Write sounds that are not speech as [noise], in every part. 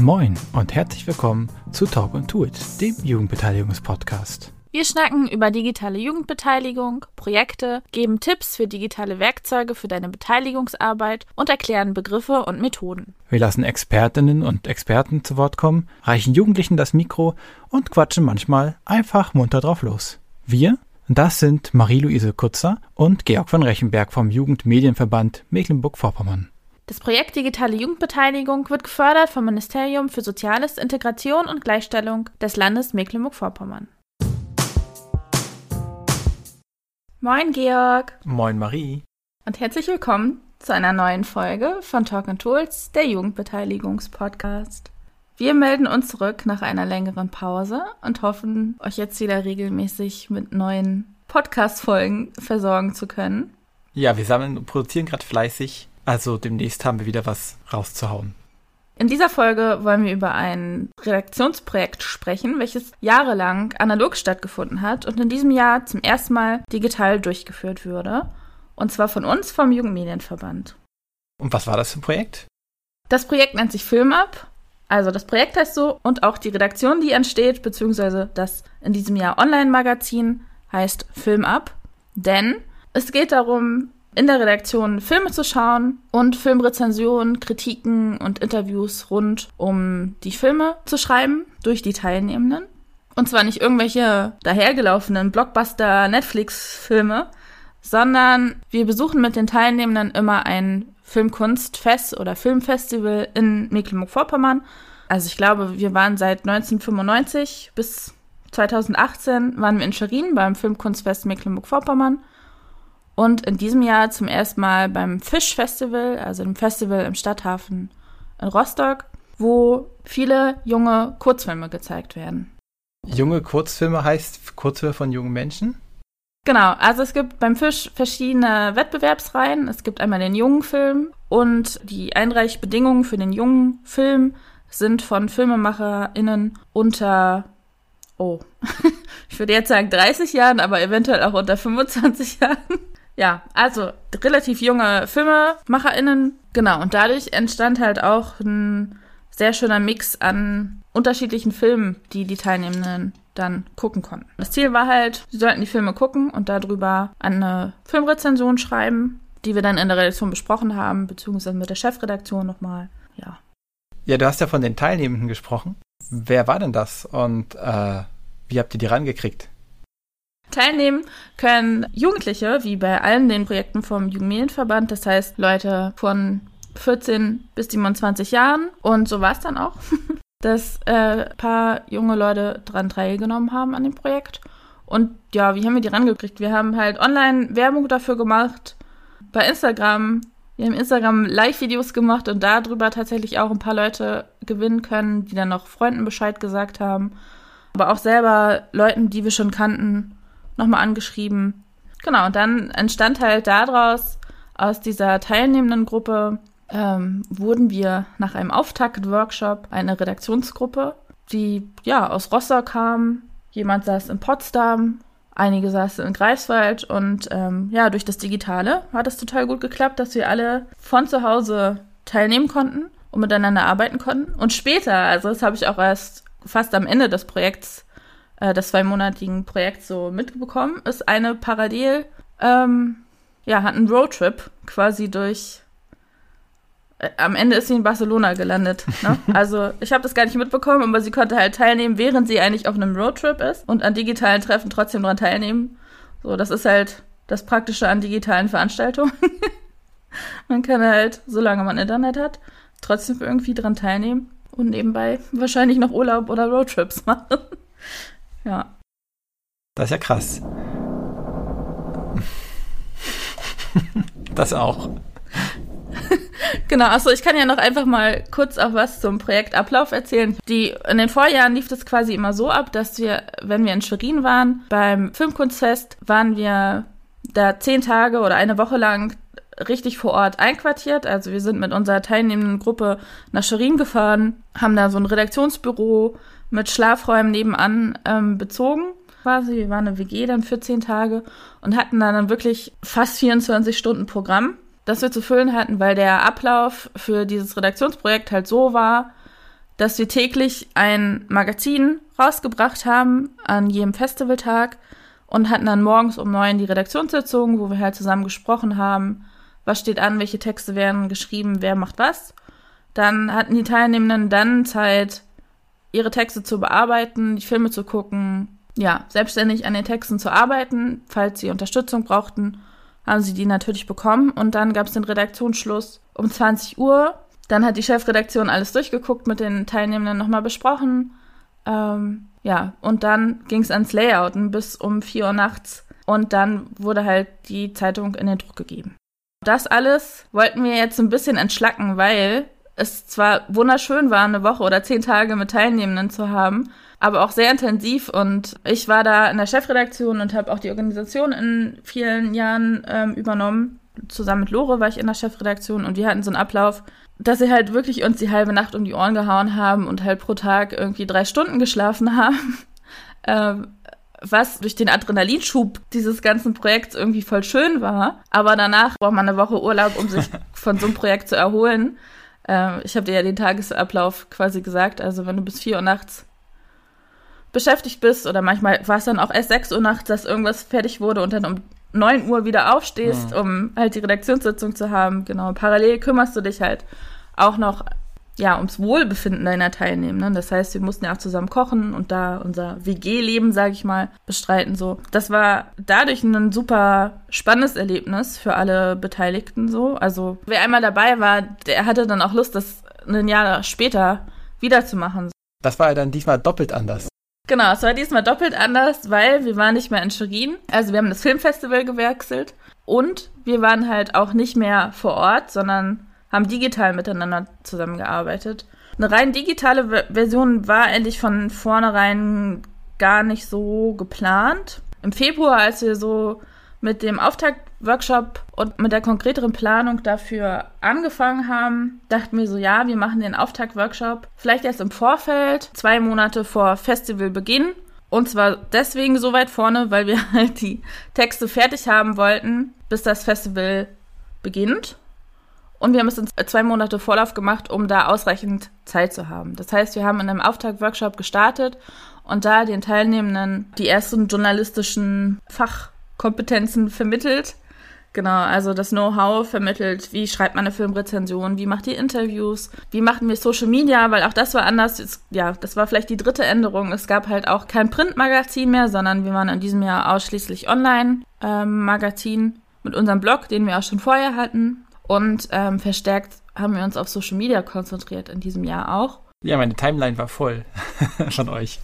Moin und herzlich willkommen zu Talk and Do It, dem Jugendbeteiligungspodcast. Wir schnacken über digitale Jugendbeteiligung, Projekte, geben Tipps für digitale Werkzeuge für deine Beteiligungsarbeit und erklären Begriffe und Methoden. Wir lassen Expertinnen und Experten zu Wort kommen, reichen Jugendlichen das Mikro und quatschen manchmal einfach munter drauf los. Wir, das sind Marie-Louise Kutzer und Georg von Rechenberg vom Jugendmedienverband Mecklenburg-Vorpommern. Das Projekt Digitale Jugendbeteiligung wird gefördert vom Ministerium für Soziales, Integration und Gleichstellung des Landes Mecklenburg-Vorpommern. Moin Georg. Moin Marie. Und herzlich willkommen zu einer neuen Folge von Talk and Tools, der Jugendbeteiligungspodcast. Wir melden uns zurück nach einer längeren Pause und hoffen, euch jetzt wieder regelmäßig mit neuen Podcast-Folgen versorgen zu können. Ja, wir sammeln und produzieren gerade fleißig, also demnächst haben wir wieder was rauszuhauen. In dieser Folge wollen wir über ein Redaktionsprojekt sprechen, welches jahrelang analog stattgefunden hat und in diesem Jahr zum ersten Mal digital durchgeführt würde. Und zwar von uns vom Jugendmedienverband. Und was war das für ein Projekt? Das Projekt nennt sich FilmUp. Also das Projekt heißt so und auch die Redaktion, die entsteht, beziehungsweise das in diesem Jahr Online-Magazin heißt FilmUp. Denn es geht darum, in der Redaktion Filme zu schauen und Filmrezensionen, Kritiken und Interviews rund um die Filme zu schreiben durch die Teilnehmenden. Und zwar nicht irgendwelche dahergelaufenen Blockbuster-Netflix-Filme, sondern wir besuchen mit den Teilnehmenden immer ein Filmkunstfest oder Filmfestival in Mecklenburg-Vorpommern. Also ich glaube, wir waren seit 1995 bis 2018 waren wir in Schwerin beim Filmkunstfest Mecklenburg-Vorpommern und in diesem Jahr zum ersten Mal beim Fischfestival, also dem Festival im Stadthafen in Rostock, wo viele junge Kurzfilme gezeigt werden. Junge Kurzfilme heißt Kurzfilme von jungen Menschen? Genau, also es gibt beim Fisch verschiedene Wettbewerbsreihen. Es gibt einmal den jungen Film und die Einreichbedingungen für den jungen Film sind von FilmemacherInnen unter, oh, [laughs] ich würde jetzt sagen 30 Jahren, aber eventuell auch unter 25 Jahren. Ja, also relativ junge FilmemacherInnen. Genau, und dadurch entstand halt auch ein sehr schöner Mix an unterschiedlichen Filmen, die die Teilnehmenden dann gucken konnten. Das Ziel war halt, sie sollten die Filme gucken und darüber eine Filmrezension schreiben, die wir dann in der Redaktion besprochen haben, beziehungsweise mit der Chefredaktion nochmal. Ja. Ja, du hast ja von den Teilnehmenden gesprochen. Wer war denn das und äh, wie habt ihr die rangekriegt? Teilnehmen können Jugendliche, wie bei allen den Projekten vom Jugendmedienverband, das heißt Leute von 14 bis 27 Jahren. Und so war es dann auch, [laughs] dass äh, paar junge Leute daran teilgenommen haben an dem Projekt. Und ja, wie haben wir die rangekriegt? Wir haben halt online Werbung dafür gemacht, bei Instagram. Wir haben Instagram Live-Videos gemacht und darüber tatsächlich auch ein paar Leute gewinnen können, die dann noch Freunden Bescheid gesagt haben. Aber auch selber Leuten, die wir schon kannten, nochmal angeschrieben. Genau, und dann entstand halt daraus, aus dieser teilnehmenden Gruppe, ähm, wurden wir nach einem Auftakt-Workshop eine Redaktionsgruppe, die ja aus Rostock kam. Jemand saß in Potsdam, einige saßen in Greifswald und ähm, ja, durch das Digitale hat es total gut geklappt, dass wir alle von zu Hause teilnehmen konnten und miteinander arbeiten konnten. Und später, also das habe ich auch erst fast am Ende des Projekts äh, des zweimonatigen Projekts so mitbekommen, ist eine parallel, ähm, ja, hat einen Roadtrip quasi durch. Äh, am Ende ist sie in Barcelona gelandet. Ne? [laughs] Also ich habe das gar nicht mitbekommen, aber sie konnte halt teilnehmen, während sie eigentlich auf einem Roadtrip ist und an digitalen Treffen trotzdem daran teilnehmen. So, das ist halt das Praktische an digitalen Veranstaltungen. [laughs] man kann halt, solange man Internet hat, trotzdem irgendwie dran teilnehmen und nebenbei wahrscheinlich noch Urlaub oder Roadtrips [laughs] machen. Ja. Das ist ja krass. das auch. Genau, also ich kann ja noch einfach mal kurz auch was zum Projektablauf erzählen. Die, in den Vorjahren lief das quasi immer so ab, dass wir, wenn wir in Schwerin waren, beim Filmkunstfest, waren wir da zehn Tage oder eine Woche lang richtig vor Ort einquartiert. Also wir sind mit unserer teilnehmenden Gruppe nach Schwerin gefahren, haben da so ein Redaktionsbüro mit Schlafräumen nebenan ähm, bezogen. Quasi, wir waren eine WG dann für zehn Tage und hatten dann, wirklich fast 24 Stunden Programm, das wir zu füllen hatten, weil der Ablauf für dieses Redaktionsprojekt halt so war, dass wir täglich ein Magazin rausgebracht haben an jedem Festivaltag und hatten dann morgens um neun die Redaktionssitzung, wo wir halt zusammen gesprochen haben, was steht an, welche Texte werden geschrieben, wer macht was. Dann hatten die Teilnehmenden dann Zeit, ihre Texte zu bearbeiten, die Filme zu gucken, ja, selbstständig an den Texten zu arbeiten. Falls sie Unterstützung brauchten, haben sie die natürlich bekommen. Und dann gab es den Redaktionsschluss um 20 Uhr. Dann hat die Chefredaktion alles durchgeguckt, mit den Teilnehmenden nochmal besprochen. Ähm, ja, und dann ging es ans Layouten bis um 4 Uhr nachts. Und dann wurde halt die Zeitung in den Druck gegeben. Das alles wollten wir jetzt ein bisschen entschlacken, weil es zwar wunderschön war, eine Woche oder zehn Tage mit Teilnehmenden zu haben, aber auch sehr intensiv. Und ich war da in der Chefredaktion und habe auch die Organisation in vielen Jahren ähm, übernommen. Zusammen mit Lore war ich in der Chefredaktion und wir hatten so einen Ablauf, dass sie halt wirklich uns die halbe Nacht um die Ohren gehauen haben und halt pro Tag irgendwie drei Stunden geschlafen [laughs] haben. ähm, was durch den Adrenalinschub dieses ganzen Projekts irgendwie voll schön war. Aber danach braucht man eine Woche Urlaub, um sich [laughs] von so einem Projekt zu erholen. Äh, ich habe dir ja den Tagesablauf quasi gesagt. Also wenn du bis 4 Uhr nachts beschäftigt bist oder manchmal war es dann auch erst 6 Uhr nachts, dass irgendwas fertig wurde und dann um 9 Uhr wieder aufstehst, ja. um halt die Redaktionssitzung zu haben. Genau. Parallel kümmerst du dich halt auch noch ja, ums Wohlbefinden deiner Teilnehmenden. Das heißt, wir mussten ja auch zusammen kochen und da unser WG-Leben, sage ich mal, bestreiten. So, das war dadurch ein super spannendes Erlebnis für alle Beteiligten. So, also wer einmal dabei war, der hatte dann auch Lust, das ein Jahr später wiederzumachen. Das war ja dann diesmal doppelt anders. Genau, es war diesmal doppelt anders, weil wir waren nicht mehr in Schwerin. Also wir haben das Filmfestival gewechselt und wir waren halt auch nicht mehr vor Ort, sondern haben digital miteinander zusammengearbeitet. Eine rein digitale Version war endlich von vornherein gar nicht so geplant. Im Februar, als wir so mit dem Auftaktworkshop und mit der konkreteren Planung dafür angefangen haben, dachten wir so, ja, wir machen den Auftaktworkshop vielleicht erst im Vorfeld, zwei Monate vor Festivalbeginn. Und zwar deswegen so weit vorne, weil wir [laughs] halt die Texte fertig haben wollten, bis das Festival beginnt. Und wir haben es in zwei Monate Vorlauf gemacht, um da ausreichend Zeit zu haben. Das heißt, wir haben in einem Auftaktworkshop gestartet und da den Teilnehmenden die ersten journalistischen Fachkompetenzen vermittelt. Genau, also das Know-how vermittelt, wie schreibt man eine Filmrezension, wie macht die Interviews, wie machen wir Social Media, weil auch das war anders. Ja, das war vielleicht die dritte Änderung. Es gab halt auch kein Printmagazin mehr, sondern wir waren in diesem Jahr ausschließlich Online-Magazin ähm, mit unserem Blog, den wir auch schon vorher hatten. Und ähm, verstärkt haben wir uns auf Social Media konzentriert in diesem Jahr auch. Ja, meine Timeline war voll [laughs] von euch.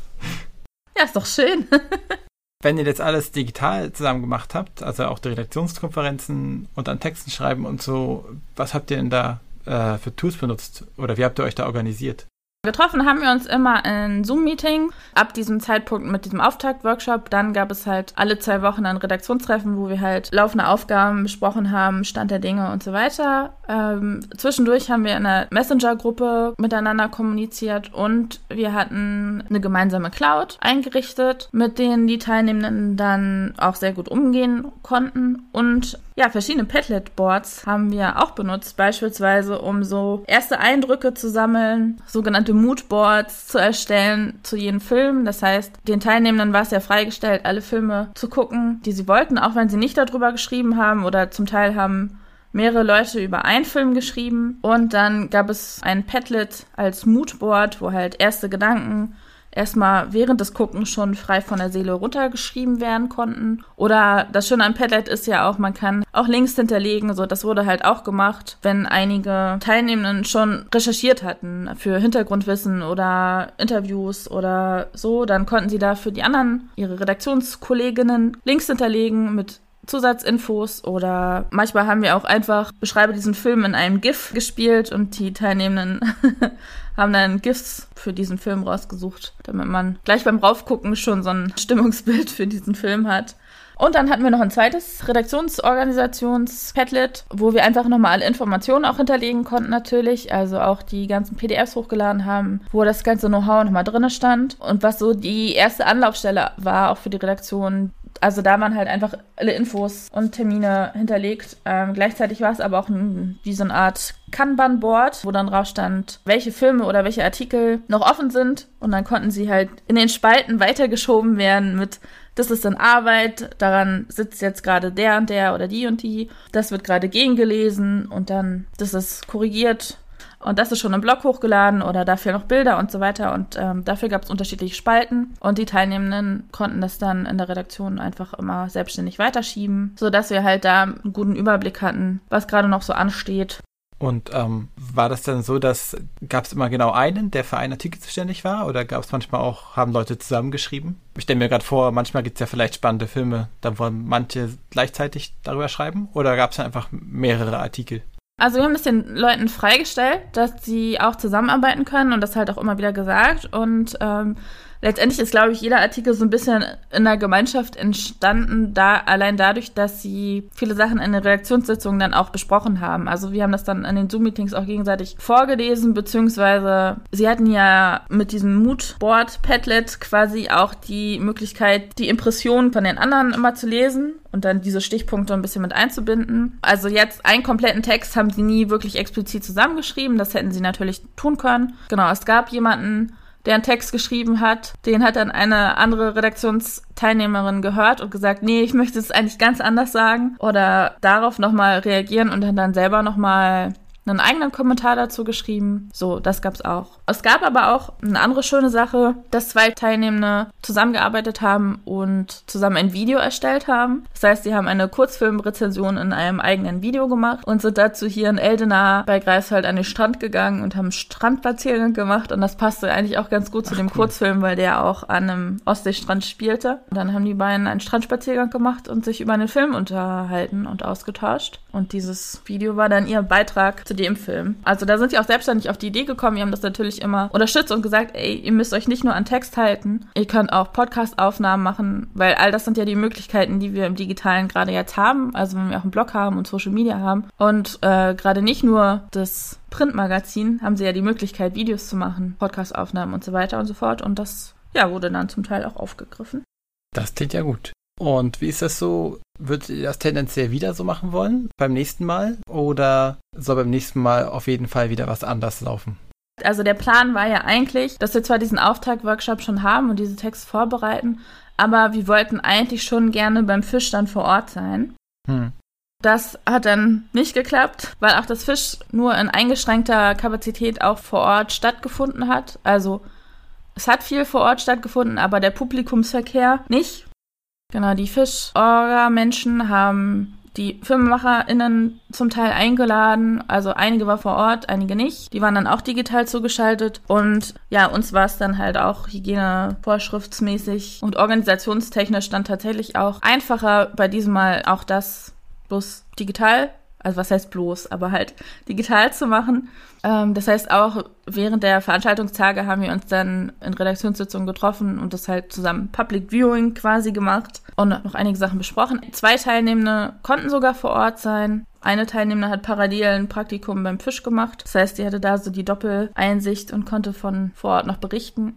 Ja, ist doch schön. [laughs] Wenn ihr jetzt alles digital zusammen gemacht habt, also auch die Redaktionskonferenzen und an Texten schreiben und so, was habt ihr denn da äh, für Tools benutzt oder wie habt ihr euch da organisiert? Getroffen haben wir uns immer in Zoom-Meeting. Ab diesem Zeitpunkt mit diesem Auftakt-Workshop. Dann gab es halt alle zwei Wochen ein Redaktionstreffen, wo wir halt laufende Aufgaben besprochen haben, Stand der Dinge und so weiter. Ähm, zwischendurch haben wir in einer Messenger-Gruppe miteinander kommuniziert und wir hatten eine gemeinsame Cloud eingerichtet, mit denen die Teilnehmenden dann auch sehr gut umgehen konnten. Und ja, verschiedene Padlet-Boards haben wir auch benutzt, beispielsweise um so erste Eindrücke zu sammeln, sogenannte Moodboards zu erstellen zu jedem Film. Das heißt, den Teilnehmenden war es ja freigestellt, alle Filme zu gucken, die sie wollten, auch wenn sie nicht darüber geschrieben haben oder zum Teil haben mehrere Leute über einen Film geschrieben. Und dann gab es ein Padlet als Moodboard, wo halt erste Gedanken erstmal während des Guckens schon frei von der Seele runtergeschrieben werden konnten. Oder das Schöne an Padlet ist ja auch, man kann auch Links hinterlegen. So, das wurde halt auch gemacht, wenn einige Teilnehmenden schon recherchiert hatten für Hintergrundwissen oder Interviews oder so, dann konnten sie da für die anderen, ihre Redaktionskolleginnen, Links hinterlegen mit Zusatzinfos oder manchmal haben wir auch einfach beschreibe diesen Film in einem GIF gespielt und die Teilnehmenden [laughs] haben dann GIFs für diesen Film rausgesucht, damit man gleich beim Raufgucken schon so ein Stimmungsbild für diesen Film hat. Und dann hatten wir noch ein zweites Redaktionsorganisations-Padlet, wo wir einfach nochmal alle Informationen auch hinterlegen konnten natürlich, also auch die ganzen PDFs hochgeladen haben, wo das ganze Know-how nochmal drin stand und was so die erste Anlaufstelle war, auch für die Redaktion, Also da waren halt einfach alle Infos und Termine hinterlegt. Ähm, gleichzeitig war es aber auch wie so eine Art Kanban-Board, wo dann drauf stand, welche Filme oder welche Artikel noch offen sind. Und dann konnten sie halt in den Spalten weitergeschoben werden mit, das ist in Arbeit, daran sitzt jetzt gerade der und der oder die und die. Das wird gerade gegengelesen und dann, das ist korrigiert und das ist schon im Blog hochgeladen oder dafür noch Bilder und so weiter. Und ähm, dafür gab es unterschiedliche Spalten. Und die Teilnehmenden konnten das dann in der Redaktion einfach immer selbstständig weiterschieben, sodass wir halt da einen guten Überblick hatten, was gerade noch so ansteht. Und ähm, war das dann so, dass gab es immer genau einen, der für einen Artikel zuständig war? Oder gab es manchmal auch, haben Leute zusammengeschrieben? Ich stelle mir gerade vor, manchmal gibt es ja vielleicht spannende Filme, da wollen manche gleichzeitig darüber schreiben? Oder gab es einfach mehrere Artikel? Also wir haben es den Leuten freigestellt, dass sie auch zusammenarbeiten können und das halt auch immer wieder gesagt. Und ähm, letztendlich ist, glaube ich, jeder Artikel so ein bisschen in der Gemeinschaft entstanden, da allein dadurch, dass sie viele Sachen in den Redaktionssitzungen dann auch besprochen haben. Also wir haben das dann in den Zoom-Meetings auch gegenseitig vorgelesen, beziehungsweise sie hatten ja mit diesem Moodboard Padlet quasi auch die Möglichkeit, die Impressionen von den anderen immer zu lesen und dann diese Stichpunkte ein bisschen mit einzubinden. Also jetzt einen kompletten Text haben sie nie wirklich explizit zusammengeschrieben. Das hätten sie natürlich tun können. Genau, es gab jemanden, der einen Text geschrieben hat. Den hat dann eine andere Redaktionsteilnehmerin gehört und gesagt, nee, ich möchte es eigentlich ganz anders sagen. Oder darauf nochmal reagieren und dann, dann selber nochmal einen eigenen Kommentar dazu geschrieben. So, das gab's auch. Es gab aber auch eine andere schöne Sache, dass zwei Teilnehmende zusammengearbeitet haben und zusammen ein Video erstellt haben. Das heißt, sie haben eine Kurzfilmrezension in einem eigenen Video gemacht und sind dazu hier in Eldena bei Greifswald an den Strand gegangen und haben Strandspaziergang gemacht und das passte eigentlich auch ganz gut zu dem cool. Kurzfilm, weil der auch an einem Ostseestrand spielte. Und dann haben die beiden einen Strandspaziergang gemacht und sich über einen Film unterhalten und ausgetauscht. Und dieses Video war dann ihr Beitrag zu dem Film. Also da sind sie auch selbstständig auf die Idee gekommen. Wir haben das natürlich immer unterstützt und gesagt, ey, ihr müsst euch nicht nur an Text halten, ihr könnt auch Podcast-Aufnahmen machen, weil all das sind ja die Möglichkeiten, die wir im Digitalen gerade jetzt haben. Also wenn wir auch einen Blog haben und Social Media haben. Und äh, gerade nicht nur das Printmagazin haben sie ja die Möglichkeit, Videos zu machen, Podcast-Aufnahmen und so weiter und so fort. Und das ja, wurde dann zum Teil auch aufgegriffen. Das klingt ja gut. Und wie ist das so? Würdet ihr das tendenziell wieder so machen wollen beim nächsten Mal? Oder soll beim nächsten Mal auf jeden Fall wieder was anders laufen? Also der Plan war ja eigentlich, dass wir zwar diesen Auftrag-Workshop schon haben und diese Texte vorbereiten, aber wir wollten eigentlich schon gerne beim Fisch dann vor Ort sein. Hm. Das hat dann nicht geklappt, weil auch das Fisch nur in eingeschränkter Kapazität auch vor Ort stattgefunden hat. Also es hat viel vor Ort stattgefunden, aber der Publikumsverkehr nicht. Genau, die Fischorga-Menschen haben die FilmemacherInnen zum Teil eingeladen. Also einige war vor Ort, einige nicht. Die waren dann auch digital zugeschaltet. Und ja, uns war es dann halt auch hygienevorschriftsmäßig und organisationstechnisch dann tatsächlich auch einfacher, bei diesem Mal auch das bloß digital also was heißt bloß, aber halt digital zu machen. Ähm, das heißt auch während der Veranstaltungstage haben wir uns dann in Redaktionssitzungen getroffen und das halt zusammen Public Viewing quasi gemacht und noch einige Sachen besprochen. Zwei Teilnehmende konnten sogar vor Ort sein. Eine Teilnehmende hat parallel ein Praktikum beim Fisch gemacht. Das heißt, die hatte da so die Doppeleinsicht und konnte von vor Ort noch berichten.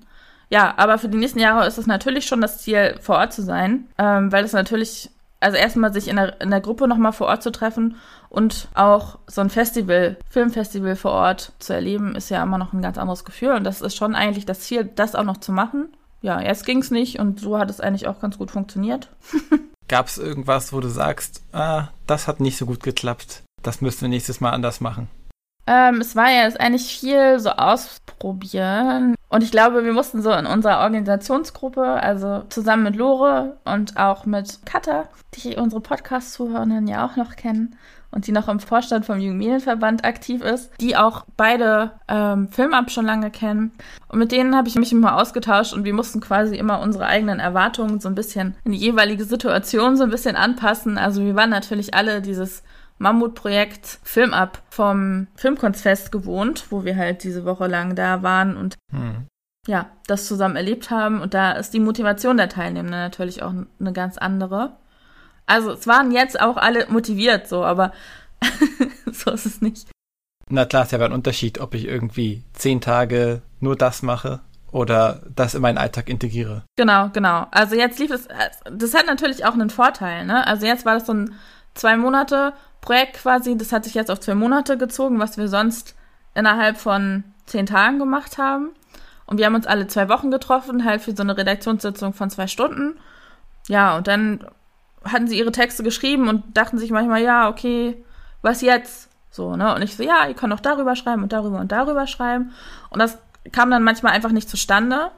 Ja, aber für die nächsten Jahre ist es natürlich schon das Ziel, vor Ort zu sein, ähm, weil es natürlich also erstmal sich in der, in der Gruppe nochmal vor Ort zu treffen und auch so ein Festival, Filmfestival vor Ort zu erleben, ist ja immer noch ein ganz anderes Gefühl. Und das ist schon eigentlich das Ziel, das auch noch zu machen. Ja, erst ging es nicht und so hat es eigentlich auch ganz gut funktioniert. [laughs] Gab es irgendwas, wo du sagst, ah, das hat nicht so gut geklappt, das müssten wir nächstes Mal anders machen? Ähm, es war ja jetzt eigentlich viel so ausprobieren. Und ich glaube, wir mussten so in unserer Organisationsgruppe, also zusammen mit Lore und auch mit Katha, die unsere Podcast-Zuhörenden ja auch noch kennen und die noch im Vorstand vom Jugendmedienverband aktiv ist, die auch beide ähm, Filmab schon lange kennen. Und mit denen habe ich mich immer ausgetauscht und wir mussten quasi immer unsere eigenen Erwartungen so ein bisschen in die jeweilige Situation so ein bisschen anpassen. Also wir waren natürlich alle dieses Mammutprojekt Film ab vom Filmkunstfest gewohnt, wo wir halt diese Woche lang da waren und hm. ja, das zusammen erlebt haben. Und da ist die Motivation der Teilnehmenden natürlich auch eine ganz andere. Also es waren jetzt auch alle motiviert so, aber [laughs] so ist es nicht. Na klar, ist ja ein Unterschied, ob ich irgendwie zehn Tage nur das mache oder das in meinen Alltag integriere. Genau, genau. Also jetzt lief es, das hat natürlich auch einen Vorteil, ne? Also jetzt war das so ein zwei Monate Projekt quasi, das hat sich jetzt auf zwei Monate gezogen, was wir sonst innerhalb von zehn Tagen gemacht haben. Und wir haben uns alle zwei Wochen getroffen, halt für so eine Redaktionssitzung von zwei Stunden. Ja, und dann hatten sie ihre Texte geschrieben und dachten sich manchmal, ja, okay, was jetzt? So, ne? Und ich so, ja, ihr könnt auch darüber schreiben und darüber und darüber schreiben. Und das kam dann manchmal einfach nicht zustande.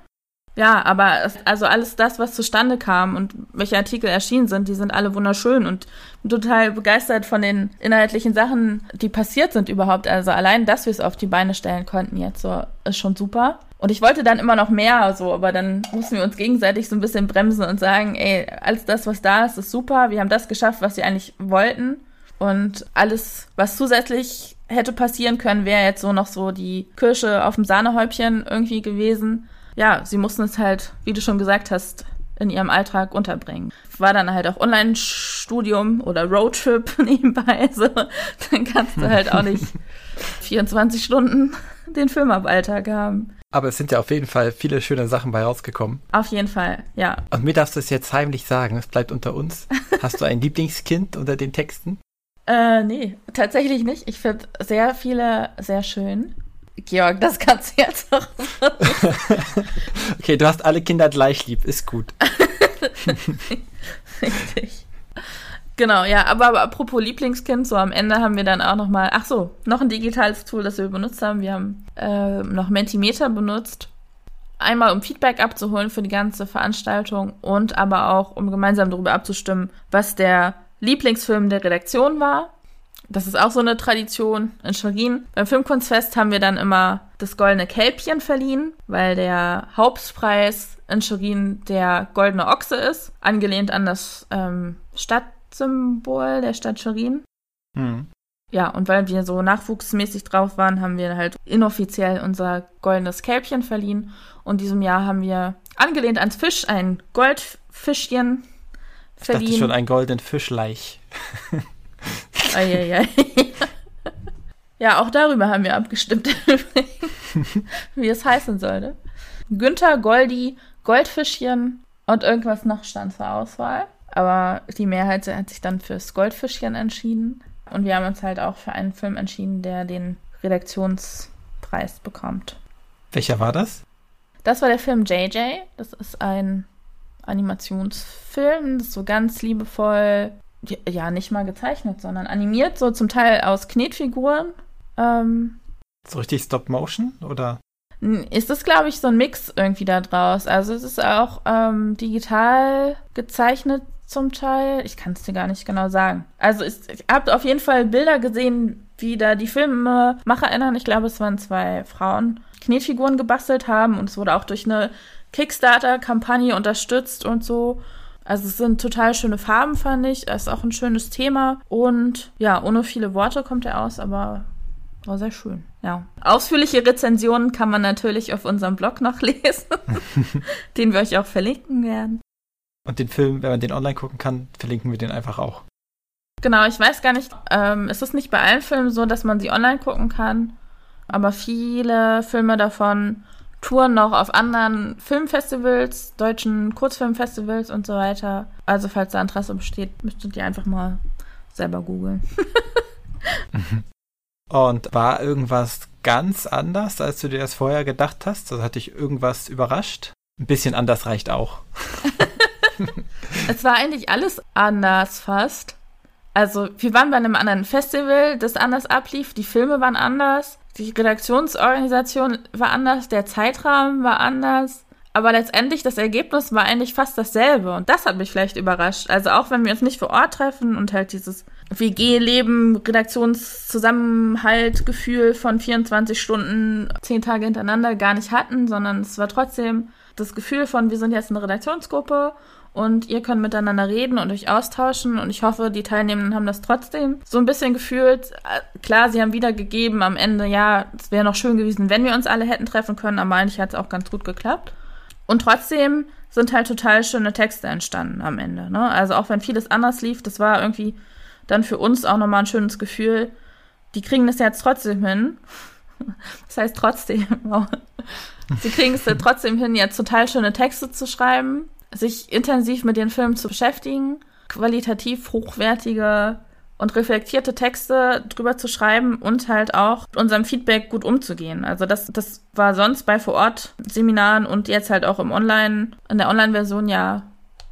Ja, aber es, also alles das, was zustande kam und welche Artikel erschienen sind, die sind alle wunderschön und total begeistert von den inhaltlichen Sachen, die passiert sind überhaupt. Also allein, dass wir es auf die Beine stellen konnten jetzt so, ist schon super. Und ich wollte dann immer noch mehr, so, aber dann mussten wir uns gegenseitig so ein bisschen bremsen und sagen, ey, alles das, was da ist, ist super. Wir haben das geschafft, was wir eigentlich wollten. Und alles, was zusätzlich hätte passieren können, wäre jetzt so noch so die Kirsche auf dem Sahnehäubchen irgendwie gewesen ja, sie mussten es halt, wie du schon gesagt hast, in ihrem Alltag unterbringen. War dann halt auch Online-Studium oder Roadtrip [laughs] nebenbei. So, dann kannst du halt auch nicht [laughs] 24 Stunden den Film ab Alltag haben. Aber es sind ja auf jeden Fall viele schöne Sachen bei rausgekommen. Auf jeden Fall, ja. Und mir darfst du es jetzt heimlich sagen, es bleibt unter uns. [laughs] Hast du ein Lieblingskind unter den Texten? Äh, nee, tatsächlich nicht. Ich finde sehr viele sehr schön. Georg, das kannst du jetzt auch. [laughs] okay, du hast alle Kinder gleich lieb, ist gut. [laughs] Richtig. Genau, ja, aber, aber, apropos Lieblingskind, so am Ende haben wir dann auch nochmal, ach so, noch ein digitales Tool, das wir benutzt haben. Wir haben äh, noch Mentimeter benutzt. Einmal, um Feedback abzuholen für die ganze Veranstaltung und aber auch, um gemeinsam darüber abzustimmen, was der Lieblingsfilm der Redaktion war das ist auch so eine Tradition in Schwerin. Beim Filmkunstfest haben wir dann immer das goldene Kälbchen verliehen, weil der Hauptpreis in Schwerin der goldene Ochse ist, angelehnt an das ähm, Stadtsymbol der Stadt Schwerin. Mhm. Ja, und weil wir so nachwuchsmäßig drauf waren, haben wir halt inoffiziell unser goldenes Kälbchen verliehen. Und diesem Jahr haben wir angelehnt ans Fisch ein Goldfischchen verliehen. Ich dachte schon ein golden Fischleich. [laughs] Eieiei. ja, auch darüber haben wir abgestimmt, [laughs] wie es heißen sollte. Günther, Goldi, Goldfischchen und irgendwas noch stand zur Auswahl. Aber die Mehrheit hat sich dann fürs Goldfischchen entschieden. Und wir haben uns halt auch für einen Film entschieden, der den Redaktionspreis bekommt. Welcher war das? Das war der Film JJ. Das ist ein Animationsfilm. Das ist so ganz liebevoll ja, nicht mal gezeichnet, sondern animiert, so zum Teil aus Knetfiguren. Ähm, so richtig Stop Motion oder? Ist das, glaube ich, so ein Mix irgendwie da draus. Also es ist auch ähm, digital gezeichnet zum Teil. Ich kann es dir gar nicht genau sagen. Also ist, ich habe auf jeden Fall Bilder gesehen, wie da die FilmemacherInnen, ich glaube, es waren zwei Frauen, Knetfiguren gebastelt haben und es wurde auch durch eine Kickstarter-Kampagne unterstützt und so. Also es sind total schöne Farben, fand ich. Es ist auch ein schönes Thema. Und ja, ohne viele Worte kommt er aus, aber war sehr schön. Ja. Ausführliche Rezensionen kann man natürlich auf unserem Blog noch [laughs] lesen, den wir euch auch verlinken werden. Und den Film, wenn man den online gucken kann, verlinken wir den einfach auch. Genau, ich weiß gar nicht, ähm, es ist nicht bei allen Filmen so, dass man sie online gucken kann, aber viele Filme davon touren noch auf anderen Filmfestivals, deutschen Kurzfilmfestivals und so weiter. Also falls da Interesse besteht, müsstet ihr einfach mal selber googeln. [laughs] und war irgendwas ganz anders, als du dir das vorher gedacht hast? Also hat dich irgendwas überrascht? Ein bisschen anders reicht auch. [laughs] [laughs] es war eigentlich alles anders fast. Also, wir waren bei einem anderen Festival, das anders ablief. Die Filme waren anders. Die Redaktionsorganisation war anders, der Zeitrahmen war anders. Aber letztendlich, das Ergebnis war eigentlich fast dasselbe. Und das hat mich vielleicht überrascht. Also auch wenn wir uns nicht vor Ort treffen und halt dieses WG-Leben, Redaktionszusammenhalt, Gefühl von 24 Stunden, 10 Tage hintereinander gar nicht hatten, sondern es war trotzdem das Gefühl von, wir sind jetzt eine Redaktionsgruppe und ihr könnt miteinander reden und euch austauschen und ich hoffe, die Teilnehmenden haben das trotzdem so ein bisschen gefühlt. Klar, sie haben wiedergegeben am Ende, ja, es wäre noch schön gewesen, wenn wir uns alle hätten treffen können, aber eigentlich hat es auch ganz gut geklappt. Und trotzdem sind halt total schöne Texte entstanden am Ende. Ne? Also auch wenn vieles anders lief, das war irgendwie dann für uns auch nochmal ein schönes Gefühl. Die kriegen das jetzt trotzdem hin [laughs] Das heißt trotzdem. [laughs] Sie kriegen es trotzdem hin, jetzt total schöne Texte zu schreiben, sich intensiv mit den Filmen zu beschäftigen, qualitativ hochwertige und reflektierte Texte drüber zu schreiben und halt auch mit unserem Feedback gut umzugehen. Also das, das war sonst bei Vor-Ort-Seminaren und jetzt halt auch im Online, in der Online-Version ja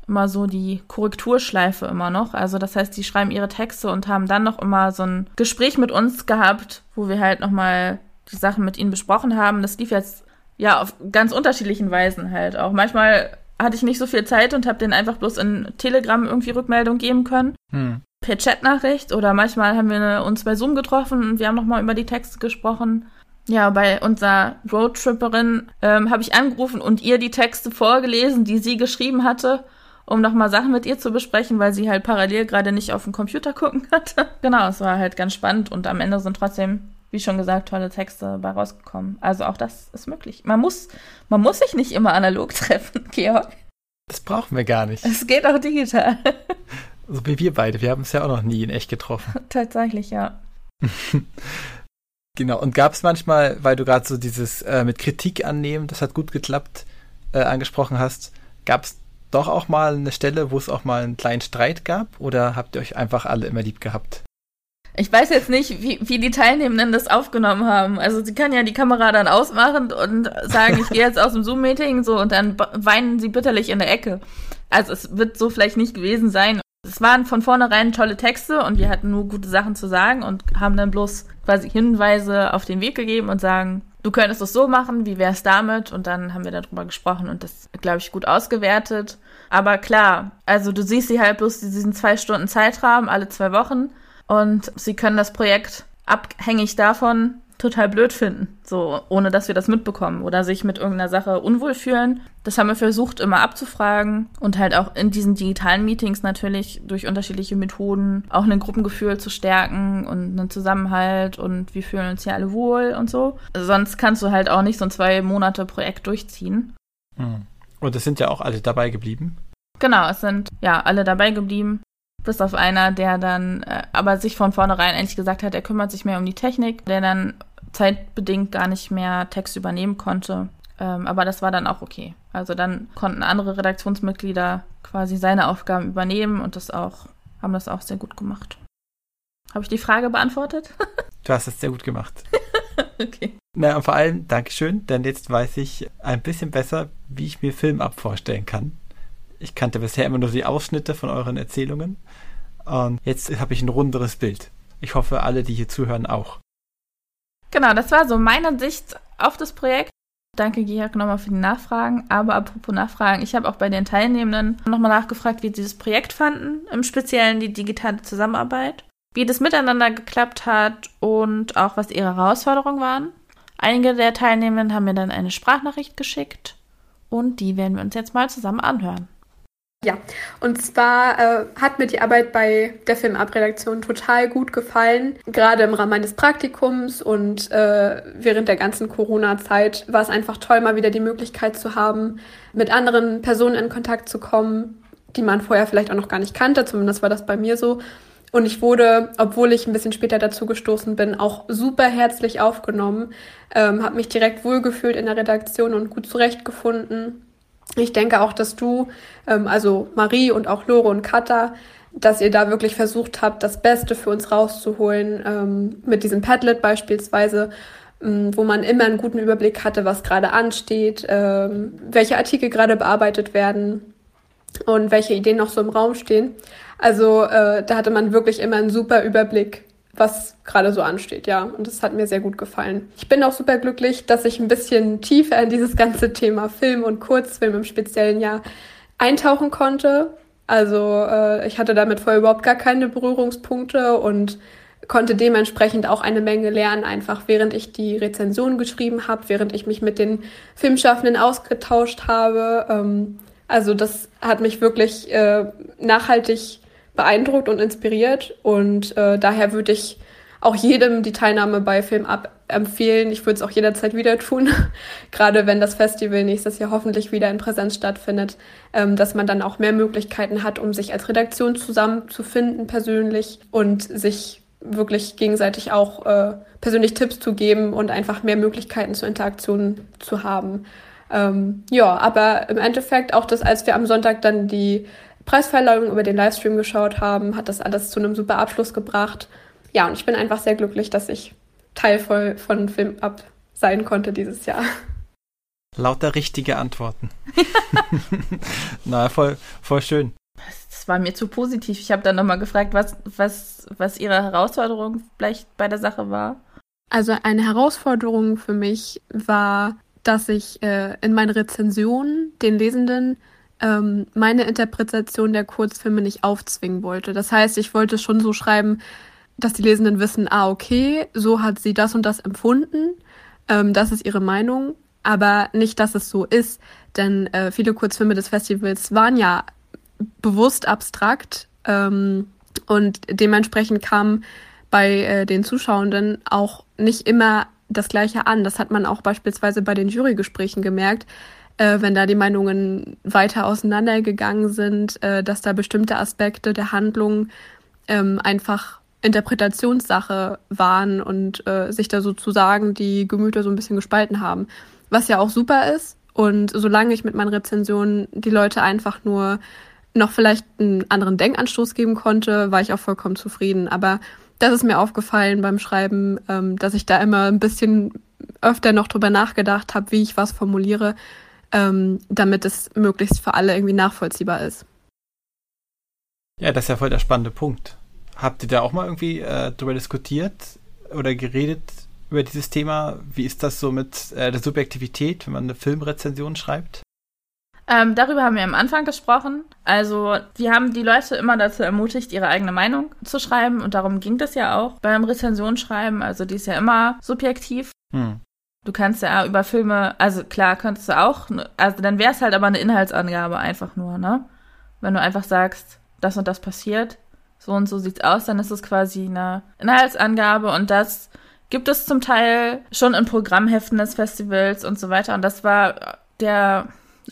immer so die Korrekturschleife immer noch. Also das heißt, die schreiben ihre Texte und haben dann noch immer so ein Gespräch mit uns gehabt, wo wir halt nochmal die Sachen mit ihnen besprochen haben. Das lief jetzt ja auf ganz unterschiedlichen Weisen halt auch. Manchmal hatte ich nicht so viel Zeit und habe denen einfach bloß in Telegram irgendwie Rückmeldung geben können. Hm. Per Chatnachricht oder manchmal haben wir uns bei Zoom getroffen und wir haben nochmal über die Texte gesprochen. Ja, bei unserer Roadtripperin ähm, habe ich angerufen und ihr die Texte vorgelesen, die sie geschrieben hatte um nochmal Sachen mit ihr zu besprechen, weil sie halt parallel gerade nicht auf dem Computer gucken [laughs] hatte. genau, es war halt ganz spannend und am Ende sind trotzdem, wie schon gesagt, tolle Texte bei rausgekommen. Also auch das ist möglich. Man muss, man muss sich nicht immer analog [laughs] treffen, Georg. Das brauchen wir gar nicht. Es geht auch digital. [laughs] So wie wir beide. Wir haben es ja auch noch nie in echt getroffen. [laughs] Tatsächlich, ja. genau. Und gab es manchmal, weil du gerade so dieses äh, mit Kritik annehmen, das hat gut geklappt, äh, angesprochen hast, gab es doch auch mal eine Stelle, wo es auch mal einen kleinen Streit gab? Oder habt ihr euch einfach alle immer lieb gehabt? Ich weiß jetzt nicht, wie, wie die Teilnehmenden das aufgenommen haben. Also sie kann ja die Kamera dann ausmachen und sagen, ich gehe jetzt aus dem Zoom-Meeting so und dann weinen sie bitterlich in der Ecke. Also es wird so vielleicht nicht gewesen sein. Es waren von vornherein tolle Texte und wir hatten nur gute Sachen zu sagen und haben dann bloß quasi Hinweise auf den Weg gegeben und sagen, du könntest es so machen, wie wär's damit? Und dann haben wir darüber gesprochen und das, glaube ich, gut ausgewertet. Aber klar, also du siehst sie halt bloß diesen zwei Stunden Zeitrahmen alle zwei Wochen und sie können das Projekt abhängig davon total blöd finden, so ohne dass wir das mitbekommen oder sich mit irgendeiner Sache unwohl fühlen. Das haben wir versucht immer abzufragen und halt auch in diesen digitalen Meetings natürlich durch unterschiedliche Methoden auch ein Gruppengefühl zu stärken und einen Zusammenhalt und wir fühlen uns ja alle wohl und so. Sonst kannst du halt auch nicht so ein zwei Monate Projekt durchziehen. Hm. Und es sind ja auch alle dabei geblieben. Genau, es sind ja alle dabei geblieben. Bis auf einer, der dann äh, aber sich von vornherein endlich gesagt hat, er kümmert sich mehr um die Technik, der dann zeitbedingt gar nicht mehr Text übernehmen konnte. Ähm, aber das war dann auch okay. Also dann konnten andere Redaktionsmitglieder quasi seine Aufgaben übernehmen und das auch, haben das auch sehr gut gemacht. Habe ich die Frage beantwortet? [laughs] du hast es sehr gut gemacht. [laughs] okay. Na, und vor allem Dankeschön, denn jetzt weiß ich ein bisschen besser, wie ich mir Film ab vorstellen kann. Ich kannte bisher immer nur die Ausschnitte von euren Erzählungen. Und jetzt habe ich ein runderes Bild. Ich hoffe, alle, die hier zuhören, auch. Genau, das war so meine Sicht auf das Projekt. Danke, Georg, nochmal für die Nachfragen. Aber apropos Nachfragen, ich habe auch bei den Teilnehmenden nochmal nachgefragt, wie sie dieses Projekt fanden, im Speziellen die digitale Zusammenarbeit, wie das miteinander geklappt hat und auch was ihre Herausforderungen waren. Einige der Teilnehmenden haben mir dann eine Sprachnachricht geschickt und die werden wir uns jetzt mal zusammen anhören. Ja, und zwar äh, hat mir die Arbeit bei der Filmabredaktion total gut gefallen. Gerade im Rahmen meines Praktikums und äh, während der ganzen Corona-Zeit war es einfach toll, mal wieder die Möglichkeit zu haben, mit anderen Personen in Kontakt zu kommen, die man vorher vielleicht auch noch gar nicht kannte. Zumindest war das bei mir so. Und ich wurde, obwohl ich ein bisschen später dazu gestoßen bin, auch super herzlich aufgenommen, ähm, habe mich direkt wohlgefühlt in der Redaktion und gut zurechtgefunden ich denke auch, dass du, ähm, also Marie und auch Lore und Katha, dass ihr da wirklich versucht habt, das Beste für uns rauszuholen, ähm, mit diesem Padlet beispielsweise, ähm, wo man immer einen guten Überblick hatte, was gerade ansteht, ähm, welche Artikel gerade bearbeitet werden und welche Ideen noch so im Raum stehen. Also äh, da hatte man wirklich immer einen super Überblick, was gerade so ansteht, ja. Und das hat mir sehr gut gefallen. Ich bin auch super glücklich, dass ich ein bisschen tiefer in dieses ganze Thema Film und Kurzfilm im speziellen Jahr eintauchen konnte. Also äh, ich hatte damit vorher überhaupt gar keine Berührungspunkte und konnte dementsprechend auch eine Menge lernen, einfach während ich die Rezension geschrieben habe, während ich mich mit den Filmschaffenden ausgetauscht habe. Ähm, also das hat mich wirklich äh, nachhaltig beeindruckt und inspiriert. Und äh, daher würde ich auch jedem die Teilnahme bei Film Up empfehlen. Ich würde es auch jederzeit wieder tun, [laughs] gerade wenn das Festival nächstes Jahr hoffentlich wieder in Präsenz stattfindet, ähm, dass man dann auch mehr Möglichkeiten hat, um sich als Redaktion zusammenzufinden persönlich und sich wirklich gegenseitig auch äh, persönlich Tipps zu geben und einfach mehr Möglichkeiten zur Interaktion zu haben. Ähm, ja, aber im Endeffekt auch das, als wir am Sonntag dann die Preisverleihung über den Livestream geschaut haben, hat das alles zu einem super Abschluss gebracht. Ja, und ich bin einfach sehr glücklich, dass ich Teil von Film Up sein konnte dieses Jahr. Lauter richtige Antworten. [laughs] Na, voll, voll schön. Das war mir zu positiv. Ich habe dann nochmal gefragt, was, was, was Ihre Herausforderung vielleicht bei der Sache war. Also eine Herausforderung für mich war, dass ich äh, in meinen Rezensionen den Lesenden ähm, meine Interpretation der Kurzfilme nicht aufzwingen wollte. Das heißt, ich wollte schon so schreiben, dass die Lesenden wissen, ah, okay, so hat sie das und das empfunden, ähm, das ist ihre Meinung, aber nicht, dass es so ist, denn äh, viele Kurzfilme des Festivals waren ja bewusst abstrakt ähm, und dementsprechend kam bei äh, den Zuschauenden auch nicht immer das Gleiche an. Das hat man auch beispielsweise bei den Jurygesprächen gemerkt, äh, wenn da die Meinungen weiter auseinandergegangen sind, äh, dass da bestimmte Aspekte der Handlung ähm, einfach Interpretationssache waren und äh, sich da sozusagen die Gemüter so ein bisschen gespalten haben. Was ja auch super ist. Und solange ich mit meinen Rezensionen die Leute einfach nur noch vielleicht einen anderen Denkanstoß geben konnte, war ich auch vollkommen zufrieden. Aber das ist mir aufgefallen beim Schreiben, ähm, dass ich da immer ein bisschen öfter noch drüber nachgedacht habe, wie ich was formuliere, ähm, damit es möglichst für alle irgendwie nachvollziehbar ist. Ja, das ist ja voll der spannende Punkt. Habt ihr da auch mal irgendwie äh, drüber diskutiert oder geredet über dieses Thema? Wie ist das so mit äh, der Subjektivität, wenn man eine Filmrezension schreibt? Ähm, darüber haben wir am Anfang gesprochen. Also, wir haben die Leute immer dazu ermutigt, ihre eigene Meinung zu schreiben. Und darum ging das ja auch beim Rezensionsschreiben. Also, die ist ja immer subjektiv. Hm. Du kannst ja über Filme, also klar, könntest du auch, also dann wäre es halt aber eine Inhaltsangabe einfach nur, ne? Wenn du einfach sagst, das und das passiert, so und so sieht's aus, dann ist es quasi eine Inhaltsangabe und das gibt es zum Teil schon in Programmheften des Festivals und so weiter. Und das war der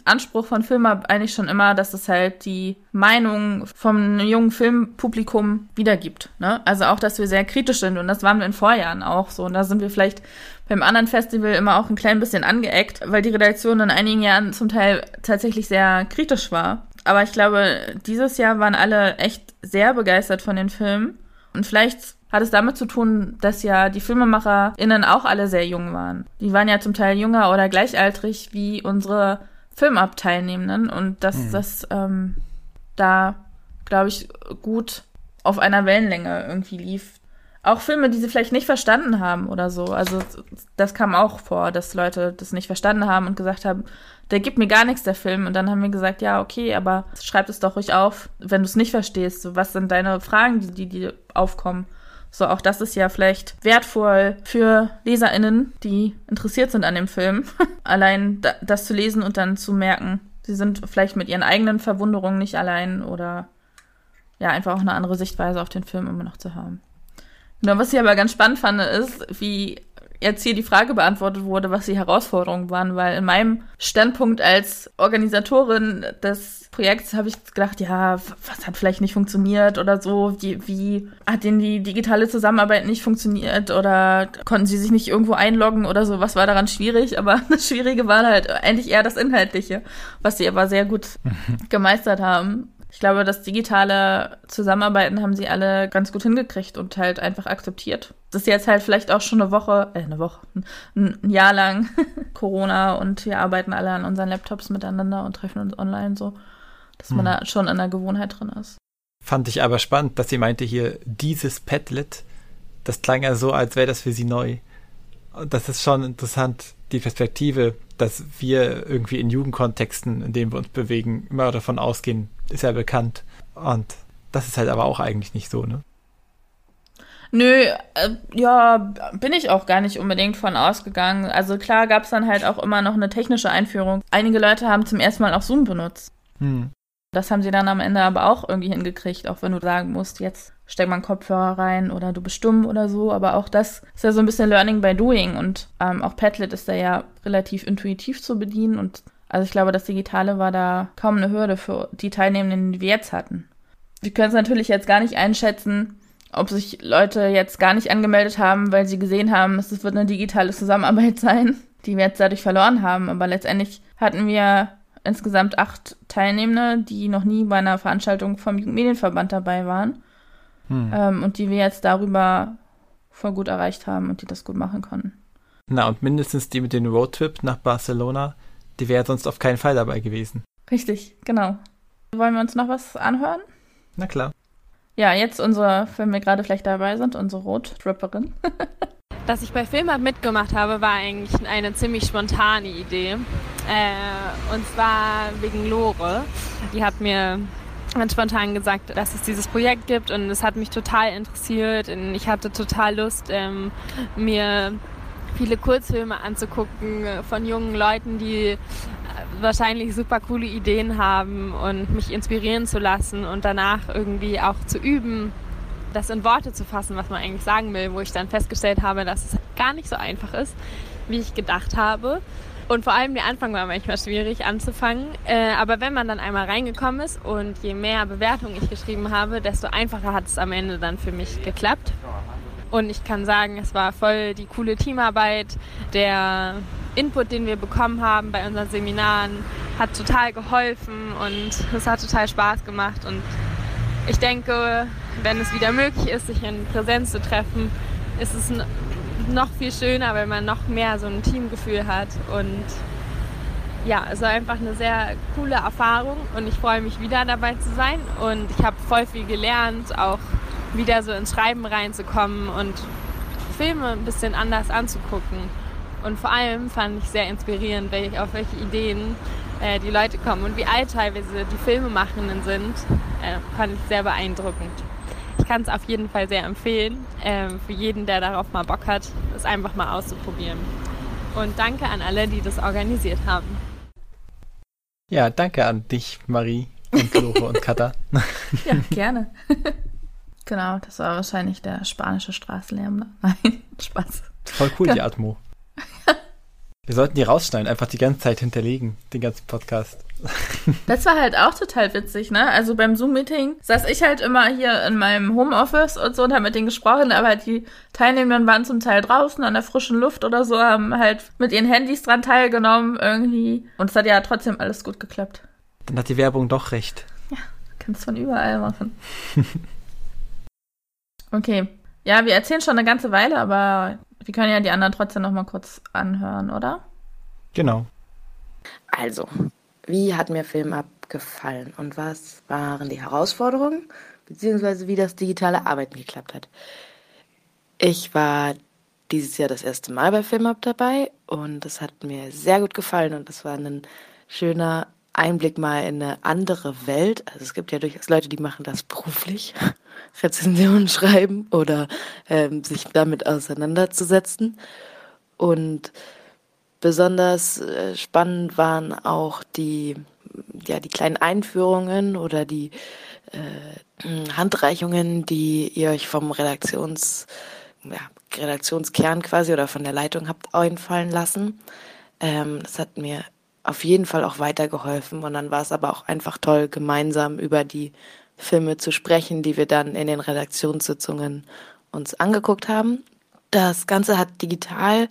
Anspruch von Filmer eigentlich schon immer, dass es halt die Meinung vom jungen Filmpublikum wiedergibt. Ne? Also auch, dass wir sehr kritisch sind und das waren wir in Vorjahren auch so. Und da sind wir vielleicht beim anderen Festival immer auch ein klein bisschen angeeckt, weil die Redaktion in einigen Jahren zum Teil tatsächlich sehr kritisch war. Aber ich glaube, dieses Jahr waren alle echt sehr begeistert von den Filmen. Und vielleicht hat es damit zu tun, dass ja die FilmemacherInnen auch alle sehr jung waren. Die waren ja zum Teil jünger oder gleichaltrig wie unsere Filmabteilnehmenden und dass mhm. das ähm, da, glaube ich, gut auf einer Wellenlänge irgendwie lief. Auch Filme, die sie vielleicht nicht verstanden haben oder so. Also das kam auch vor, dass Leute das nicht verstanden haben und gesagt haben, der gibt mir gar nichts, der Film. Und dann haben wir gesagt, ja, okay, aber schreib es doch ruhig auf, wenn du es nicht verstehst. So, was sind deine Fragen, die, die, die aufkommen? So, auch das ist ja vielleicht wertvoll für LeserInnen, die interessiert sind an dem Film. [laughs] allein da, das zu lesen und dann zu merken, sie sind vielleicht mit ihren eigenen Verwunderungen nicht allein oder ja, einfach auch eine andere Sichtweise auf den Film immer noch zu haben. Genau, was ich aber ganz spannend fand, ist, wie jetzt hier die Frage beantwortet wurde, was die Herausforderungen waren, weil in meinem Standpunkt als Organisatorin des Projekts habe ich gedacht, ja, was hat vielleicht nicht funktioniert oder so, wie, wie hat denn die digitale Zusammenarbeit nicht funktioniert oder konnten sie sich nicht irgendwo einloggen oder so, was war daran schwierig, aber [laughs] das Schwierige war halt eigentlich eher das Inhaltliche, was sie aber sehr gut gemeistert haben. Ich glaube, das digitale Zusammenarbeiten haben sie alle ganz gut hingekriegt und halt einfach akzeptiert. Das ist jetzt halt vielleicht auch schon eine Woche, äh, eine Woche, ein, ein Jahr lang [laughs] Corona und wir arbeiten alle an unseren Laptops miteinander und treffen uns online so, dass man hm. da schon in der Gewohnheit drin ist. Fand ich aber spannend, dass sie meinte hier, dieses Padlet, das klang ja so, als wäre das für sie neu. Und das ist schon interessant, die Perspektive, dass wir irgendwie in Jugendkontexten, in denen wir uns bewegen, immer davon ausgehen, ist ja bekannt. Und das ist halt aber auch eigentlich nicht so, ne? Nö, äh, ja, bin ich auch gar nicht unbedingt von ausgegangen. Also klar gab es dann halt auch immer noch eine technische Einführung. Einige Leute haben zum ersten Mal auch Zoom benutzt. Hm. Das haben sie dann am Ende aber auch irgendwie hingekriegt, auch wenn du sagen musst, jetzt steck mal einen Kopfhörer rein oder du bist stumm oder so. Aber auch das ist ja so ein bisschen Learning by Doing und ähm, auch Padlet ist da ja relativ intuitiv zu bedienen und also ich glaube, das Digitale war da kaum eine Hürde für die Teilnehmenden, die wir jetzt hatten. Wir können es natürlich jetzt gar nicht einschätzen, ob sich Leute jetzt gar nicht angemeldet haben, weil sie gesehen haben, es wird eine digitale Zusammenarbeit [laughs] sein, die wir jetzt dadurch verloren haben. Aber letztendlich hatten wir insgesamt acht Teilnehmende, die noch nie bei einer Veranstaltung vom Jugendmedienverband dabei waren. Hm. Ähm, und die wir jetzt darüber voll gut erreicht haben und die das gut machen konnten. Na, und mindestens die mit dem Roadtrip nach Barcelona, die wäre sonst auf keinen Fall dabei gewesen. Richtig, genau. Wollen wir uns noch was anhören? Na klar. Ja, jetzt unsere, wenn wir gerade vielleicht dabei sind, unsere Roadtripperin. [laughs] Dass ich bei Filmab mitgemacht habe, war eigentlich eine ziemlich spontane Idee. Äh, und zwar wegen Lore. Die hat mir ganz spontan gesagt, dass es dieses Projekt gibt und es hat mich total interessiert. Und ich hatte total Lust, ähm, mir viele Kurzfilme anzugucken von jungen Leuten, die wahrscheinlich super coole Ideen haben und mich inspirieren zu lassen und danach irgendwie auch zu üben, das in Worte zu fassen, was man eigentlich sagen will, wo ich dann festgestellt habe, dass es gar nicht so einfach ist, wie ich gedacht habe. Und vor allem der Anfang war manchmal schwierig anzufangen. Äh, aber wenn man dann einmal reingekommen ist und je mehr Bewertungen ich geschrieben habe, desto einfacher hat es am Ende dann für mich geklappt. Und ich kann sagen, es war voll die coole Teamarbeit. Der Input, den wir bekommen haben bei unseren Seminaren, hat total geholfen und es hat total Spaß gemacht. Und ich denke, wenn es wieder möglich ist, sich in Präsenz zu treffen, ist es noch viel schöner, weil man noch mehr so ein Teamgefühl hat. Und ja, es war einfach eine sehr coole Erfahrung und ich freue mich wieder dabei zu sein. Und ich habe voll viel gelernt, auch wieder so ins Schreiben reinzukommen und Filme ein bisschen anders anzugucken. Und vor allem fand ich sehr inspirierend, welche, auf welche Ideen äh, die Leute kommen und wie alt teilweise die Filmemachenden sind, äh, fand ich sehr beeindruckend. Ich kann es auf jeden Fall sehr empfehlen, äh, für jeden, der darauf mal Bock hat, es einfach mal auszuprobieren. Und danke an alle, die das organisiert haben. Ja, danke an dich, Marie und Lore und Katha. [laughs] ja, [laughs] gerne. [laughs] Genau, das war wahrscheinlich der spanische Straßenlärm. Ne? Nein, Spaß. Voll cool, die Atmo. Wir sollten die rausschneiden, einfach die ganze Zeit hinterlegen, den ganzen Podcast. [laughs] Das war halt auch total witzig, ne? Also beim Zoom-Meeting saß ich halt immer hier in meinem Homeoffice und so und habe mit denen gesprochen, aber die Teilnehmenden waren zum Teil draußen an der frischen Luft oder so, haben halt mit ihren Handys dran teilgenommen irgendwie. Und es hat ja trotzdem alles gut geklappt. Dann hat die Werbung doch recht. Ja, kannst von überall machen. [laughs] Okay. Ja, wir erzählen schon eine ganze Weile, aber wir können ja die anderen trotzdem noch mal kurz anhören, oder? Genau. Also, wie hat mir Film abgefallen und was waren die Herausforderungen, beziehungsweise wie das digitale Arbeiten geklappt hat? Ich war dieses Jahr das erste Mal bei Filmab dabei und es hat mir sehr gut gefallen und es war ein schöner Einblick mal in eine andere Welt. Also es gibt ja durchaus Leute, die machen das beruflich, [laughs] Rezensionen schreiben oder ähm, sich damit auseinanderzusetzen. Und besonders äh, spannend waren auch die, ja, die kleinen Einführungen oder die äh, Handreichungen, die ihr euch vom Redaktions, ja, Redaktionskern quasi oder von der Leitung habt einfallen lassen. Ähm, das hat mir auf jeden Fall auch weitergeholfen. Und dann war es aber auch einfach toll, gemeinsam über die Filme zu sprechen, die wir dann in den Redaktionssitzungen uns angeguckt haben. Das Ganze hat digital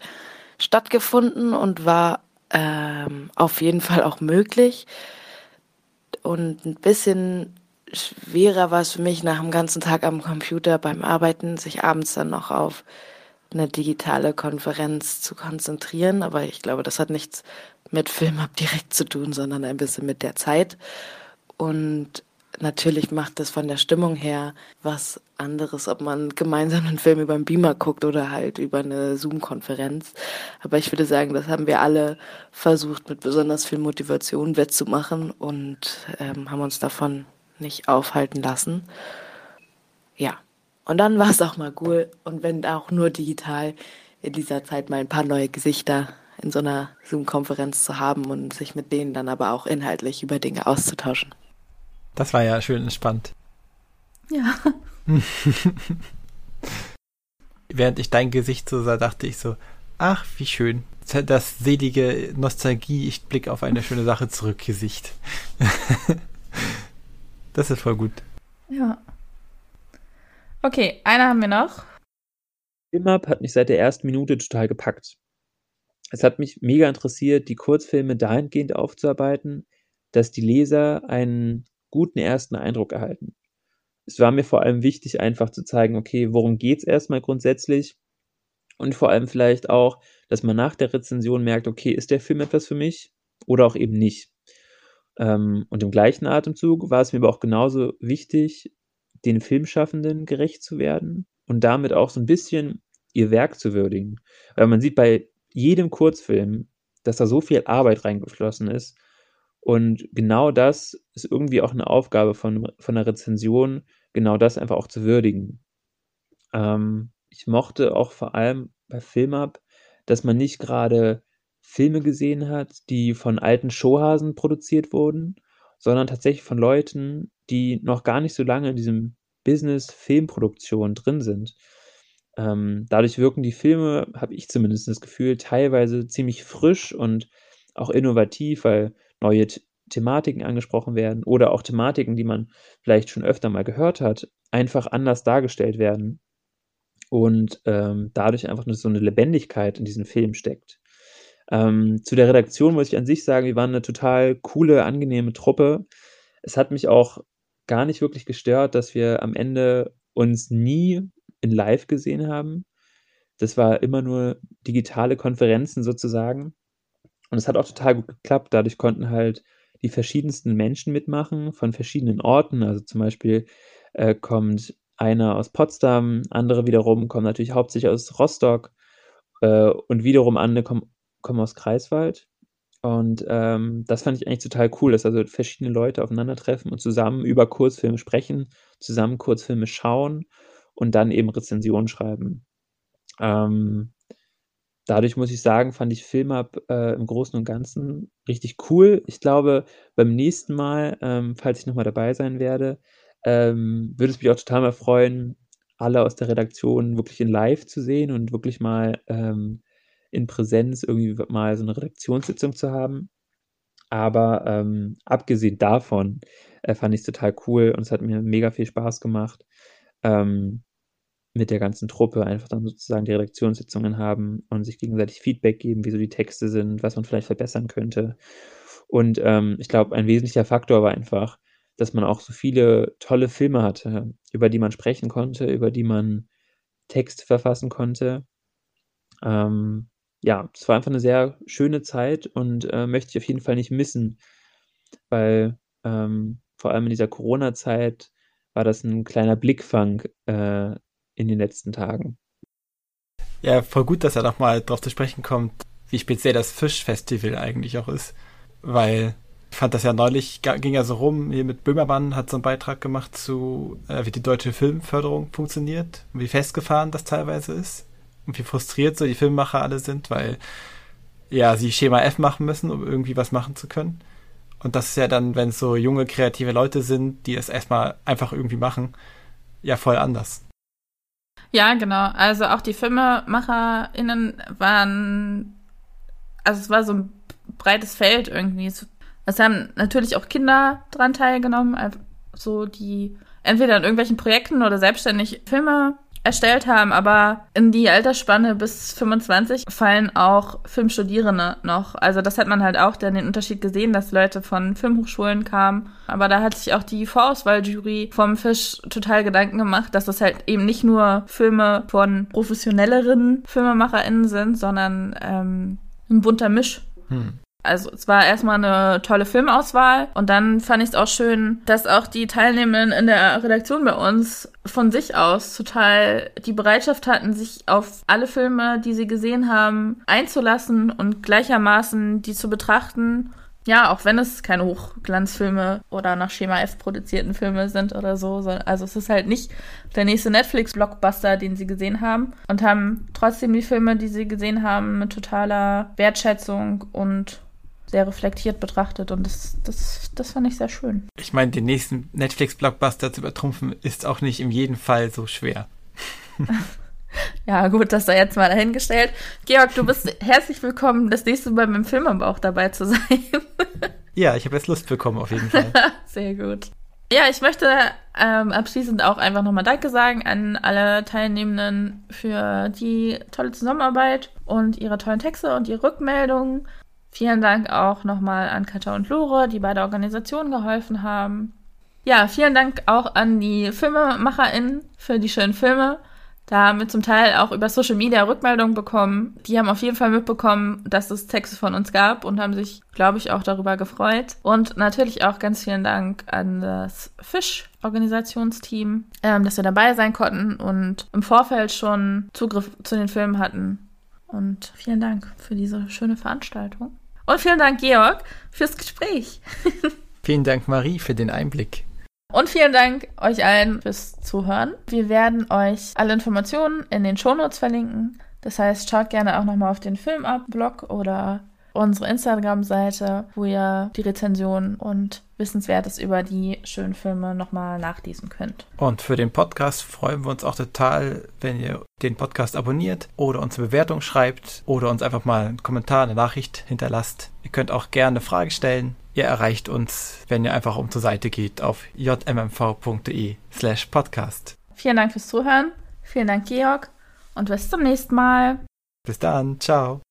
stattgefunden und war ähm, auf jeden Fall auch möglich. Und ein bisschen schwerer war es für mich nach dem ganzen Tag am Computer beim Arbeiten, sich abends dann noch auf eine digitale Konferenz zu konzentrieren. Aber ich glaube, das hat nichts mit Filmab direkt zu tun, sondern ein bisschen mit der Zeit. Und natürlich macht das von der Stimmung her was anderes, ob man gemeinsam einen Film über einen Beamer guckt oder halt über eine Zoom-Konferenz. Aber ich würde sagen, das haben wir alle versucht, mit besonders viel Motivation wettzumachen und ähm, haben uns davon nicht aufhalten lassen. Ja, und dann war es auch mal cool und wenn auch nur digital in dieser Zeit mal ein paar neue Gesichter in so einer Zoom-Konferenz zu haben und sich mit denen dann aber auch inhaltlich über Dinge auszutauschen. Das war ja schön entspannt. Ja. [laughs] Während ich dein Gesicht so sah, dachte ich so, ach, wie schön. Das selige Nostalgie, ich blicke auf eine schöne Sache zurück, Gesicht. [laughs] das ist voll gut. Ja. Okay, einer haben wir noch. Filmab hat mich seit der ersten Minute total gepackt. Es hat mich mega interessiert, die Kurzfilme dahingehend aufzuarbeiten, dass die Leser einen guten ersten Eindruck erhalten. Es war mir vor allem wichtig, einfach zu zeigen, okay, worum geht es erstmal grundsätzlich? Und vor allem vielleicht auch, dass man nach der Rezension merkt, okay, ist der Film etwas für mich oder auch eben nicht. Ähm, und im gleichen Atemzug war es mir aber auch genauso wichtig, den Filmschaffenden gerecht zu werden und damit auch so ein bisschen ihr Werk zu würdigen. Weil man sieht bei jedem Kurzfilm, dass da so viel Arbeit reingeflossen ist. Und genau das ist irgendwie auch eine Aufgabe von, von der Rezension, genau das einfach auch zu würdigen. Ähm, ich mochte auch vor allem bei Filmab, dass man nicht gerade Filme gesehen hat, die von alten Showhasen produziert wurden, sondern tatsächlich von Leuten, die noch gar nicht so lange in diesem Business Filmproduktion drin sind. Ähm, dadurch wirken die Filme, habe ich zumindest das Gefühl, teilweise ziemlich frisch und auch innovativ, weil neue Thematiken angesprochen werden oder auch Thematiken, die man vielleicht schon öfter mal gehört hat, einfach anders dargestellt werden und ähm, dadurch einfach nur so eine Lebendigkeit in diesen Film steckt. Ähm, zu der Redaktion muss ich an sich sagen, wir waren eine total coole, angenehme Truppe. Es hat mich auch gar nicht wirklich gestört, dass wir am Ende uns nie in Live gesehen haben. Das war immer nur digitale Konferenzen sozusagen. Und es hat auch total gut geklappt. Dadurch konnten halt die verschiedensten Menschen mitmachen von verschiedenen Orten. Also zum Beispiel äh, kommt einer aus Potsdam, andere wiederum kommen natürlich hauptsächlich aus Rostock äh, und wiederum andere kommen komme aus Greifswald. Und ähm, das fand ich eigentlich total cool, dass also verschiedene Leute aufeinandertreffen und zusammen über Kurzfilme sprechen, zusammen Kurzfilme schauen und dann eben Rezensionen schreiben. Ähm, dadurch muss ich sagen, fand ich Filmab äh, im Großen und Ganzen richtig cool. Ich glaube, beim nächsten Mal, ähm, falls ich nochmal dabei sein werde, ähm, würde es mich auch total mal freuen, alle aus der Redaktion wirklich in Live zu sehen und wirklich mal ähm, in Präsenz irgendwie mal so eine Redaktionssitzung zu haben. Aber ähm, abgesehen davon äh, fand ich es total cool und es hat mir mega viel Spaß gemacht, ähm, mit der ganzen Truppe einfach dann sozusagen die Redaktionssitzungen haben und sich gegenseitig Feedback geben, wie so die Texte sind, was man vielleicht verbessern könnte. Und ähm, ich glaube, ein wesentlicher Faktor war einfach, dass man auch so viele tolle Filme hatte, über die man sprechen konnte, über die man Text verfassen konnte. Ähm, ja, es war einfach eine sehr schöne Zeit und äh, möchte ich auf jeden Fall nicht missen, weil ähm, vor allem in dieser Corona-Zeit war das ein kleiner Blickfang äh, in den letzten Tagen. Ja, voll gut, dass er nochmal drauf zu sprechen kommt, wie speziell das Fischfestival eigentlich auch ist, weil ich fand das ja neulich, ging ja so rum, hier mit Böhmermann hat so einen Beitrag gemacht zu, äh, wie die deutsche Filmförderung funktioniert und wie festgefahren das teilweise ist und wie frustriert so die Filmemacher alle sind, weil ja, sie Schema F machen müssen, um irgendwie was machen zu können. Und das ist ja dann, wenn es so junge, kreative Leute sind, die es erstmal einfach irgendwie machen, ja voll anders. Ja, genau. Also auch die FilmemacherInnen waren, also es war so ein breites Feld irgendwie. Es haben natürlich auch Kinder dran teilgenommen, so die entweder in irgendwelchen Projekten oder selbstständig Filme erstellt haben, aber in die Altersspanne bis 25 fallen auch Filmstudierende noch. Also das hat man halt auch dann den Unterschied gesehen, dass Leute von Filmhochschulen kamen. Aber da hat sich auch die Vorauswahljury vom Fisch total Gedanken gemacht, dass das halt eben nicht nur Filme von professionelleren FilmemacherInnen sind, sondern ähm, ein bunter Misch. Hm also es war erstmal eine tolle Filmauswahl und dann fand ich es auch schön, dass auch die Teilnehmenden in der Redaktion bei uns von sich aus total die Bereitschaft hatten, sich auf alle Filme, die sie gesehen haben, einzulassen und gleichermaßen die zu betrachten. Ja, auch wenn es keine Hochglanzfilme oder nach Schema F produzierten Filme sind oder so. Also es ist halt nicht der nächste Netflix-Blockbuster, den sie gesehen haben. Und haben trotzdem die Filme, die sie gesehen haben, mit totaler Wertschätzung und sehr reflektiert betrachtet und das, das, das fand ich sehr schön. Ich meine, den nächsten Netflix-Blockbuster zu übertrumpfen, ist auch nicht in jedem Fall so schwer. [laughs] ja, gut, das sei jetzt mal dahingestellt. Georg, du bist herzlich willkommen, das nächste Mal beim Film am Bauch dabei zu sein. [laughs] ja, ich habe jetzt Lust bekommen, auf jeden Fall. [laughs] sehr gut. Ja, ich möchte ähm, abschließend auch einfach nochmal Danke sagen an alle Teilnehmenden für die tolle Zusammenarbeit und ihre tollen Texte und ihre Rückmeldungen. Vielen Dank auch nochmal an Katja und Lore, die bei der Organisation geholfen haben. Ja, vielen Dank auch an die FilmemacherInnen für die schönen Filme. Da haben wir zum Teil auch über Social Media Rückmeldungen bekommen. Die haben auf jeden Fall mitbekommen, dass es Texte von uns gab und haben sich, glaube ich, auch darüber gefreut. Und natürlich auch ganz vielen Dank an das Fisch-Organisationsteam, ähm, dass wir dabei sein konnten und im Vorfeld schon Zugriff zu den Filmen hatten. Und vielen Dank für diese schöne Veranstaltung. Und vielen Dank, Georg, fürs Gespräch. [laughs] vielen Dank, Marie, für den Einblick. Und vielen Dank euch allen fürs Zuhören. Wir werden euch alle Informationen in den Shownotes verlinken. Das heißt, schaut gerne auch nochmal auf den Film ab, Blog oder unsere Instagram-Seite, wo ihr die Rezensionen und Wissenswertes über die schönen Filme nochmal nachlesen könnt. Und für den Podcast freuen wir uns auch total, wenn ihr den Podcast abonniert oder uns eine Bewertung schreibt oder uns einfach mal einen Kommentar, eine Nachricht hinterlasst. Ihr könnt auch gerne eine Frage stellen. Ihr erreicht uns, wenn ihr einfach um zur Seite geht auf jmmv.de slash podcast. Vielen Dank fürs Zuhören. Vielen Dank, Georg. Und bis zum nächsten Mal. Bis dann. Ciao.